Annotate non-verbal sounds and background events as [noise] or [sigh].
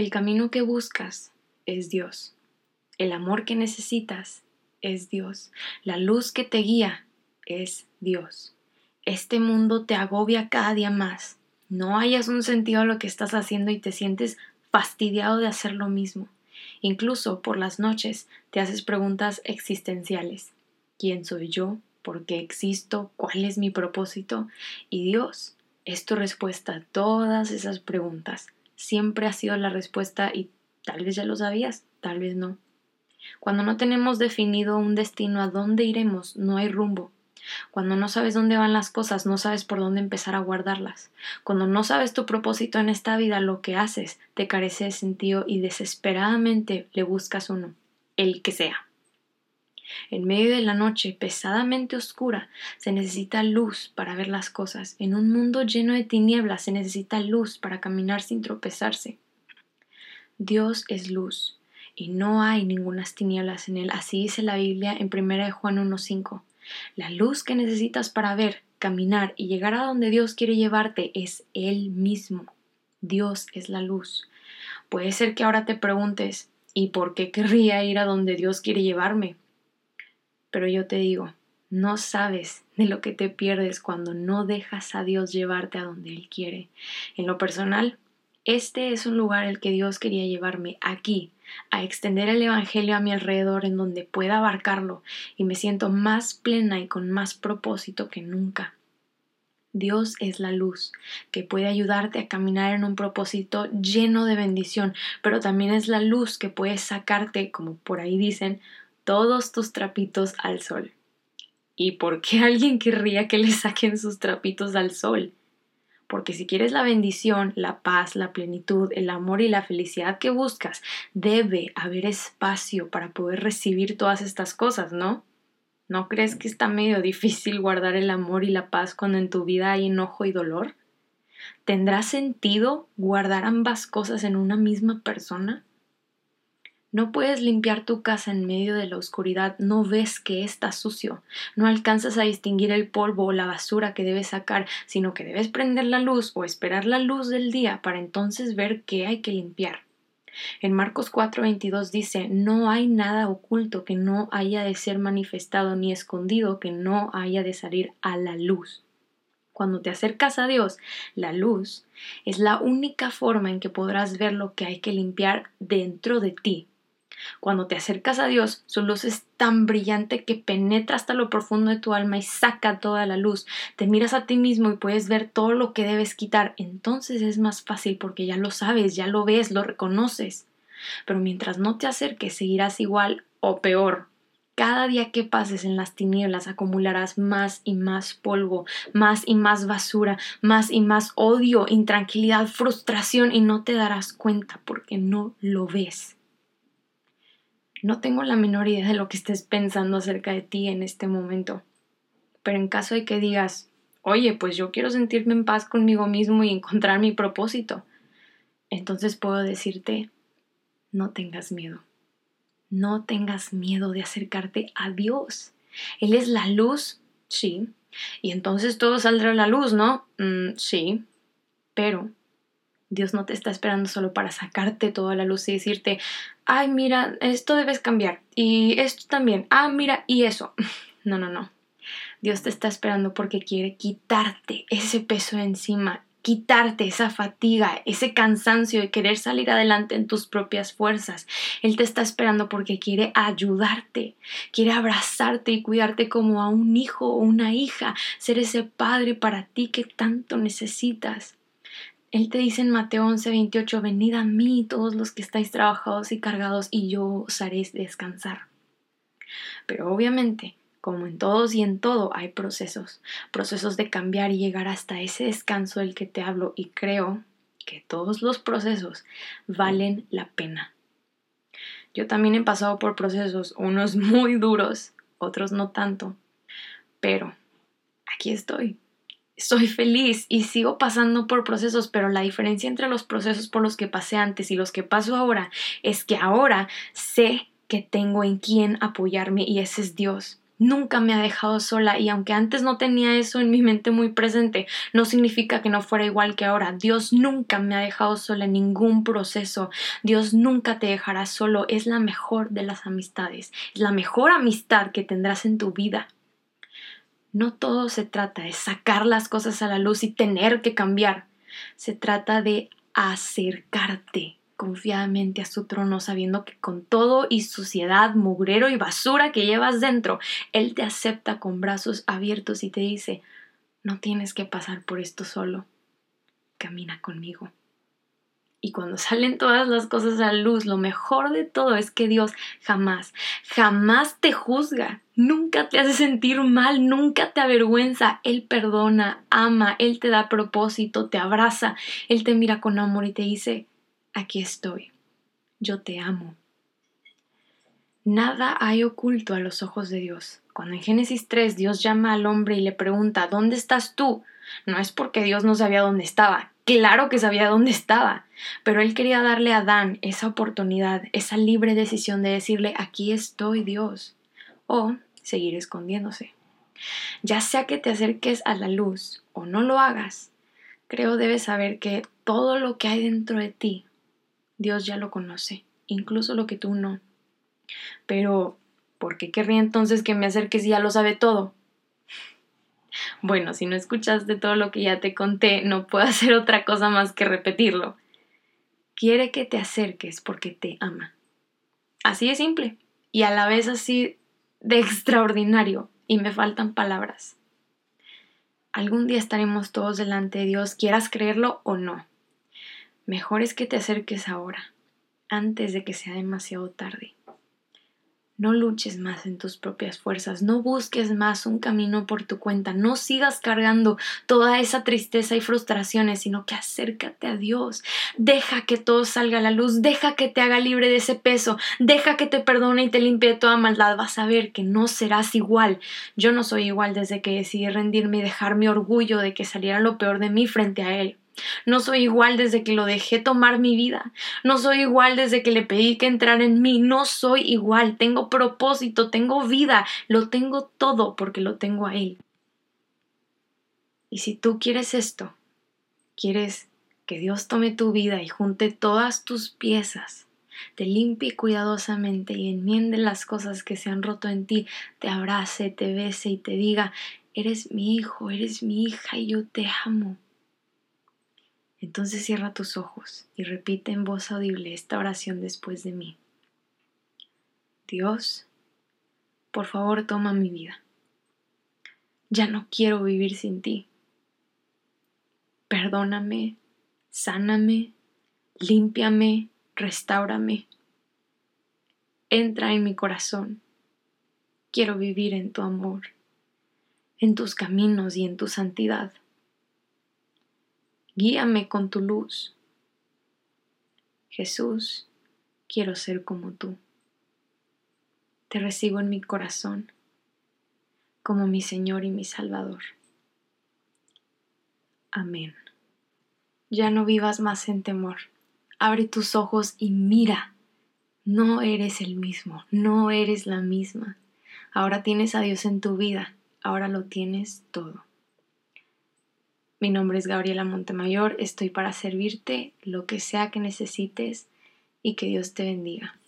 El camino que buscas es Dios. El amor que necesitas es Dios. La luz que te guía es Dios. Este mundo te agobia cada día más. No hayas un sentido a lo que estás haciendo y te sientes fastidiado de hacer lo mismo. Incluso por las noches te haces preguntas existenciales. ¿Quién soy yo? ¿Por qué existo? ¿Cuál es mi propósito? Y Dios es tu respuesta a todas esas preguntas. Siempre ha sido la respuesta y tal vez ya lo sabías, tal vez no. Cuando no tenemos definido un destino a dónde iremos, no hay rumbo. Cuando no sabes dónde van las cosas, no sabes por dónde empezar a guardarlas. Cuando no sabes tu propósito en esta vida, lo que haces te carece de sentido y desesperadamente le buscas uno, el que sea. En medio de la noche pesadamente oscura se necesita luz para ver las cosas. En un mundo lleno de tinieblas se necesita luz para caminar sin tropezarse. Dios es luz y no hay ningunas tinieblas en él. Así dice la Biblia en 1 Juan 1.5. La luz que necesitas para ver, caminar y llegar a donde Dios quiere llevarte es Él mismo. Dios es la luz. Puede ser que ahora te preguntes, ¿y por qué querría ir a donde Dios quiere llevarme? Pero yo te digo, no sabes de lo que te pierdes cuando no dejas a Dios llevarte a donde Él quiere. En lo personal, este es un lugar al que Dios quería llevarme, aquí, a extender el Evangelio a mi alrededor en donde pueda abarcarlo y me siento más plena y con más propósito que nunca. Dios es la luz que puede ayudarte a caminar en un propósito lleno de bendición, pero también es la luz que puede sacarte, como por ahí dicen, todos tus trapitos al sol. ¿Y por qué alguien querría que le saquen sus trapitos al sol? porque si quieres la bendición, la paz, la plenitud, el amor y la felicidad que buscas, debe haber espacio para poder recibir todas estas cosas, ¿no? ¿No crees que está medio difícil guardar el amor y la paz cuando en tu vida hay enojo y dolor? ¿Tendrá sentido guardar ambas cosas en una misma persona? No puedes limpiar tu casa en medio de la oscuridad, no ves que está sucio, no alcanzas a distinguir el polvo o la basura que debes sacar, sino que debes prender la luz o esperar la luz del día para entonces ver qué hay que limpiar. En Marcos 4:22 dice, no hay nada oculto que no haya de ser manifestado ni escondido que no haya de salir a la luz. Cuando te acercas a Dios, la luz es la única forma en que podrás ver lo que hay que limpiar dentro de ti, cuando te acercas a Dios, su luz es tan brillante que penetra hasta lo profundo de tu alma y saca toda la luz. Te miras a ti mismo y puedes ver todo lo que debes quitar. Entonces es más fácil porque ya lo sabes, ya lo ves, lo reconoces. Pero mientras no te acerques, seguirás igual o peor. Cada día que pases en las tinieblas acumularás más y más polvo, más y más basura, más y más odio, intranquilidad, frustración y no te darás cuenta porque no lo ves. No tengo la menor idea de lo que estés pensando acerca de ti en este momento. Pero en caso de que digas, oye, pues yo quiero sentirme en paz conmigo mismo y encontrar mi propósito, entonces puedo decirte, no tengas miedo. No tengas miedo de acercarte a Dios. Él es la luz, sí. Y entonces todo saldrá a la luz, ¿no? Mm, sí. Pero Dios no te está esperando solo para sacarte toda la luz y decirte, ay, mira, esto debes cambiar y esto también, ah, mira, y eso. [laughs] No, no, no. Dios te está esperando porque quiere quitarte ese peso encima, quitarte esa fatiga, ese cansancio de querer salir adelante en tus propias fuerzas. Él te está esperando porque quiere ayudarte, quiere abrazarte y cuidarte como a un hijo o una hija, ser ese padre para ti que tanto necesitas. Él te dice en Mateo 11, 28, venid a mí todos los que estáis trabajados y cargados y yo os haré descansar. Pero obviamente, como en todos y en todo, hay procesos, procesos de cambiar y llegar hasta ese descanso del que te hablo y creo que todos los procesos valen la pena. Yo también he pasado por procesos, unos muy duros, otros no tanto, pero aquí estoy, soy feliz y sigo pasando por procesos, pero la diferencia entre los procesos por los que pasé antes y los que paso ahora es que ahora sé que tengo en quién apoyarme y ese es Dios. nunca me ha dejado sola y aunque antes no tenía eso en mi mente muy presente, no significa que no fuera igual que ahora. Dios nunca me ha dejado sola en ningún proceso. Dios nunca te dejará solo. Es la mejor de las amistades. Es la mejor amistad que tendrás en tu vida. No todo se trata de sacar las cosas a la luz y tener que cambiar. Se trata de acercarte confiadamente a su trono, sabiendo que con todo y suciedad, mugrero y basura que llevas dentro, Él te acepta con brazos abiertos y te dice, no tienes que pasar por esto solo, camina conmigo. Y cuando [laughs] salen todas las cosas a luz, lo mejor de todo es que Dios jamás, jamás te juzga, nunca te hace sentir mal, nunca te avergüenza. Él perdona, ama, Él te da propósito, te abraza, Él te mira con amor y te dice, aquí estoy, yo te amo. Nada hay oculto a los ojos de Dios. Cuando en Génesis 3 Dios llama al hombre y le pregunta, ¿dónde estás tú? No es porque Dios no sabía dónde estaba, claro que sabía dónde estaba, pero él quería darle a Adán esa oportunidad, esa libre decisión de decirle, aquí estoy Dios, o seguir escondiéndose. Ya sea que te acerques a la luz o no lo hagas, creo debes saber que todo lo que hay dentro de ti Dios ya lo conoce, incluso lo que tú no. Pero, ¿por qué querría entonces que me acerques y ya lo sabe todo? Bueno, si no escuchaste todo lo que ya te conté, no puedo [laughs] hacer otra cosa más que repetirlo. Quiere que te acerques porque te ama. Así de simple y a la vez así de extraordinario y me faltan palabras. Algún día estaremos todos delante de Dios, quieras creerlo o no. Mejor es que te acerques ahora, antes de que sea demasiado tarde. No luches más en tus propias fuerzas, no busques más un camino por tu cuenta, no sigas cargando toda esa tristeza y frustraciones, sino que acércate a Dios, deja que todo salga a la luz, deja que te haga libre de ese peso, deja que te perdone y te limpie toda maldad, vas a ver que no serás igual. Yo no soy igual desde que decidí rendirme y dejar mi orgullo de que saliera lo peor de mí frente a Él. No soy igual desde que lo dejé tomar mi vida. No soy igual desde que le pedí que entrara en mí. No soy igual. Tengo propósito, tengo vida. Lo tengo todo porque lo tengo a Él. Y si tú quieres esto, quieres que Dios tome tu vida y junte todas tus piezas, te limpie cuidadosamente y enmiende las cosas que se han roto en ti, te abrace, te bese y te diga, eres mi hijo, eres mi hija y yo te amo. Entonces cierra tus ojos y repite en voz audible esta oración después de mí. Dios, por favor toma mi vida. Ya no quiero vivir sin ti. Perdóname, sáname, límpiame, restáurame. Entra en mi corazón. Quiero vivir en tu amor, en tus caminos y en tu santidad. Guíame con tu luz. Jesús, quiero ser como tú. Te recibo en mi corazón como mi Señor y mi Salvador. Amén. Ya no vivas más en temor. Abre tus ojos y mira. No eres el mismo, no eres la misma. Ahora tienes a Dios en tu vida, ahora lo tienes todo. Mi nombre es Gabriela Montemayor, estoy para servirte lo que sea que necesites y que Dios te bendiga.